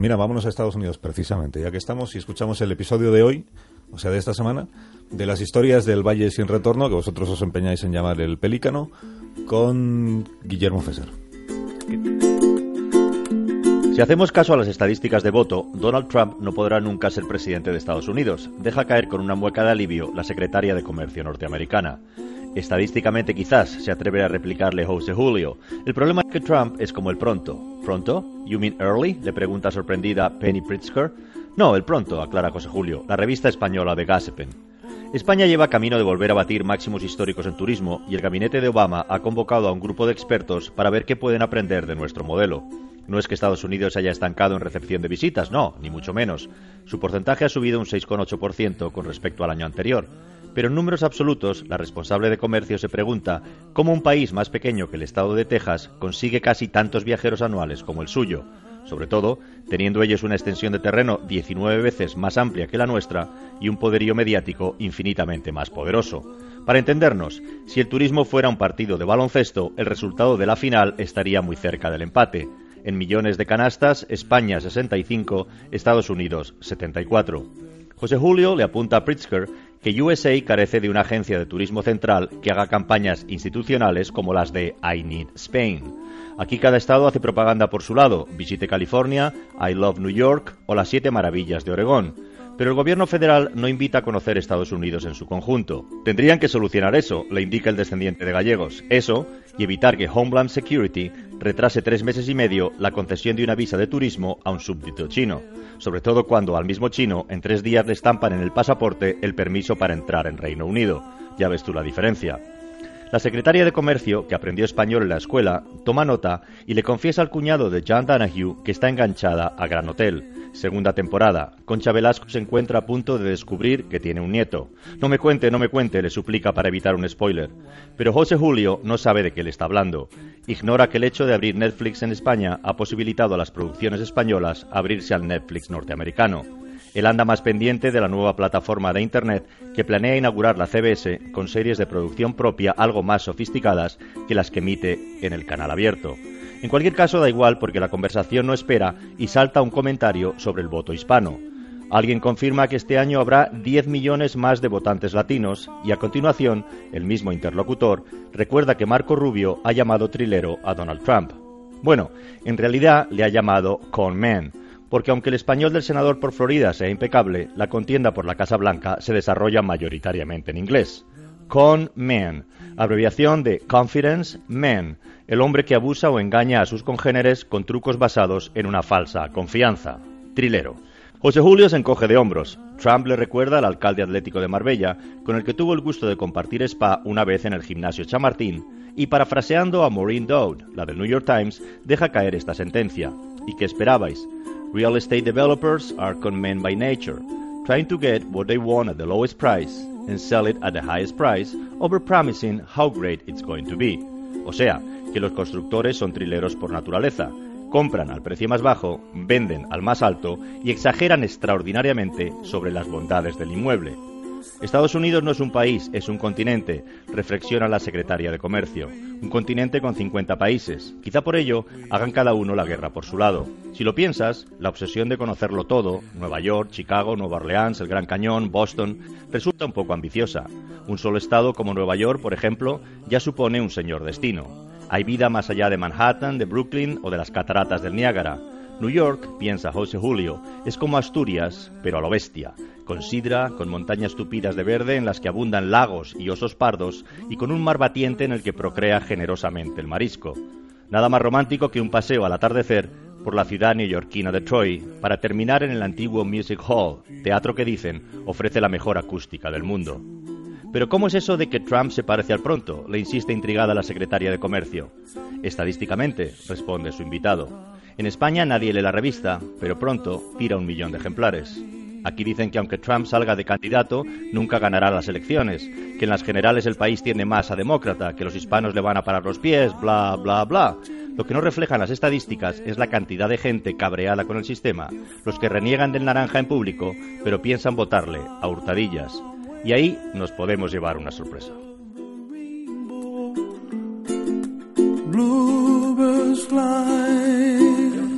Mira, vámonos a Estados Unidos precisamente, ya que estamos y escuchamos el episodio de hoy, o sea, de esta semana, de las historias del Valle sin Retorno, que vosotros os empeñáis en llamar el Pelícano, con Guillermo Fesser. Si hacemos caso a las estadísticas de voto, Donald Trump no podrá nunca ser presidente de Estados Unidos. Deja caer con una mueca de alivio la secretaria de Comercio norteamericana. Estadísticamente quizás se atreve a replicarle José Julio. El problema es que Trump es como el pronto. ¿Pronto? ¿You mean early? le pregunta sorprendida Penny Pritzker. No, el pronto, aclara José Julio, la revista española de Gasepen. España lleva camino de volver a batir máximos históricos en turismo y el gabinete de Obama ha convocado a un grupo de expertos para ver qué pueden aprender de nuestro modelo. No es que Estados Unidos haya estancado en recepción de visitas, no, ni mucho menos. Su porcentaje ha subido un 6,8% con respecto al año anterior. Pero en números absolutos, la responsable de comercio se pregunta cómo un país más pequeño que el estado de Texas consigue casi tantos viajeros anuales como el suyo, sobre todo teniendo ellos una extensión de terreno 19 veces más amplia que la nuestra y un poderío mediático infinitamente más poderoso. Para entendernos, si el turismo fuera un partido de baloncesto, el resultado de la final estaría muy cerca del empate. En millones de canastas, España 65, Estados Unidos 74. José Julio le apunta a Pritzker que USA carece de una agencia de turismo central que haga campañas institucionales como las de I Need Spain. Aquí cada estado hace propaganda por su lado, visite California, I Love New York o las siete maravillas de Oregón. Pero el gobierno federal no invita a conocer Estados Unidos en su conjunto. Tendrían que solucionar eso, le indica el descendiente de gallegos. Eso y evitar que Homeland Security retrase tres meses y medio la concesión de una visa de turismo a un súbdito chino, sobre todo cuando al mismo chino en tres días le estampan en el pasaporte el permiso para entrar en Reino Unido. Ya ves tú la diferencia. La secretaria de Comercio, que aprendió español en la escuela, toma nota y le confiesa al cuñado de John Danahue que está enganchada a Gran Hotel. Segunda temporada. Concha Velasco se encuentra a punto de descubrir que tiene un nieto. No me cuente, no me cuente, le suplica para evitar un spoiler. Pero José Julio no sabe de qué le está hablando. Ignora que el hecho de abrir Netflix en España ha posibilitado a las producciones españolas abrirse al Netflix norteamericano. Él anda más pendiente de la nueva plataforma de Internet que planea inaugurar la CBS con series de producción propia algo más sofisticadas que las que emite en el canal abierto. En cualquier caso da igual porque la conversación no espera y salta un comentario sobre el voto hispano. Alguien confirma que este año habrá 10 millones más de votantes latinos y a continuación el mismo interlocutor recuerda que Marco Rubio ha llamado trilero a Donald Trump. Bueno, en realidad le ha llamado con man, porque aunque el español del senador por Florida sea impecable, la contienda por la Casa Blanca se desarrolla mayoritariamente en inglés. Con man, abreviación de Confidence Man, el hombre que abusa o engaña a sus congéneres con trucos basados en una falsa confianza. Trilero. José Julio se encoge de hombros. Trump le recuerda al alcalde atlético de Marbella, con el que tuvo el gusto de compartir spa una vez en el gimnasio Chamartín, y parafraseando a Maureen Dowd, la del New York Times, deja caer esta sentencia. ¿Y qué esperabais? Real estate developers are con men by nature, trying to get what they want at the lowest price and sell it at the highest price, overpromising how great it's going to be. O sea, que los constructores son trileros por naturaleza. Compran al precio más bajo, venden al más alto y exageran extraordinariamente sobre las bondades del inmueble. Estados Unidos no es un país, es un continente, reflexiona la secretaria de Comercio. Un continente con 50 países. Quizá por ello hagan cada uno la guerra por su lado. Si lo piensas, la obsesión de conocerlo todo, Nueva York, Chicago, Nueva Orleans, el Gran Cañón, Boston, resulta un poco ambiciosa. Un solo estado como Nueva York, por ejemplo, ya supone un señor destino. Hay vida más allá de Manhattan, de Brooklyn o de las cataratas del Niágara. New York, piensa José Julio, es como Asturias, pero a lo bestia, con sidra, con montañas tupidas de verde en las que abundan lagos y osos pardos y con un mar batiente en el que procrea generosamente el marisco. Nada más romántico que un paseo al atardecer por la ciudad neoyorquina de Troy para terminar en el antiguo Music Hall, teatro que dicen ofrece la mejor acústica del mundo. Pero ¿cómo es eso de que Trump se parece al pronto? le insiste intrigada la secretaria de Comercio. Estadísticamente, responde su invitado. En España nadie lee la revista, pero pronto tira un millón de ejemplares. Aquí dicen que aunque Trump salga de candidato, nunca ganará las elecciones, que en las generales el país tiene más a demócrata, que los hispanos le van a parar los pies, bla, bla, bla. Lo que no reflejan las estadísticas es la cantidad de gente cabreada con el sistema, los que reniegan del naranja en público, pero piensan votarle a hurtadillas. Y ahí nos podemos llevar una sorpresa.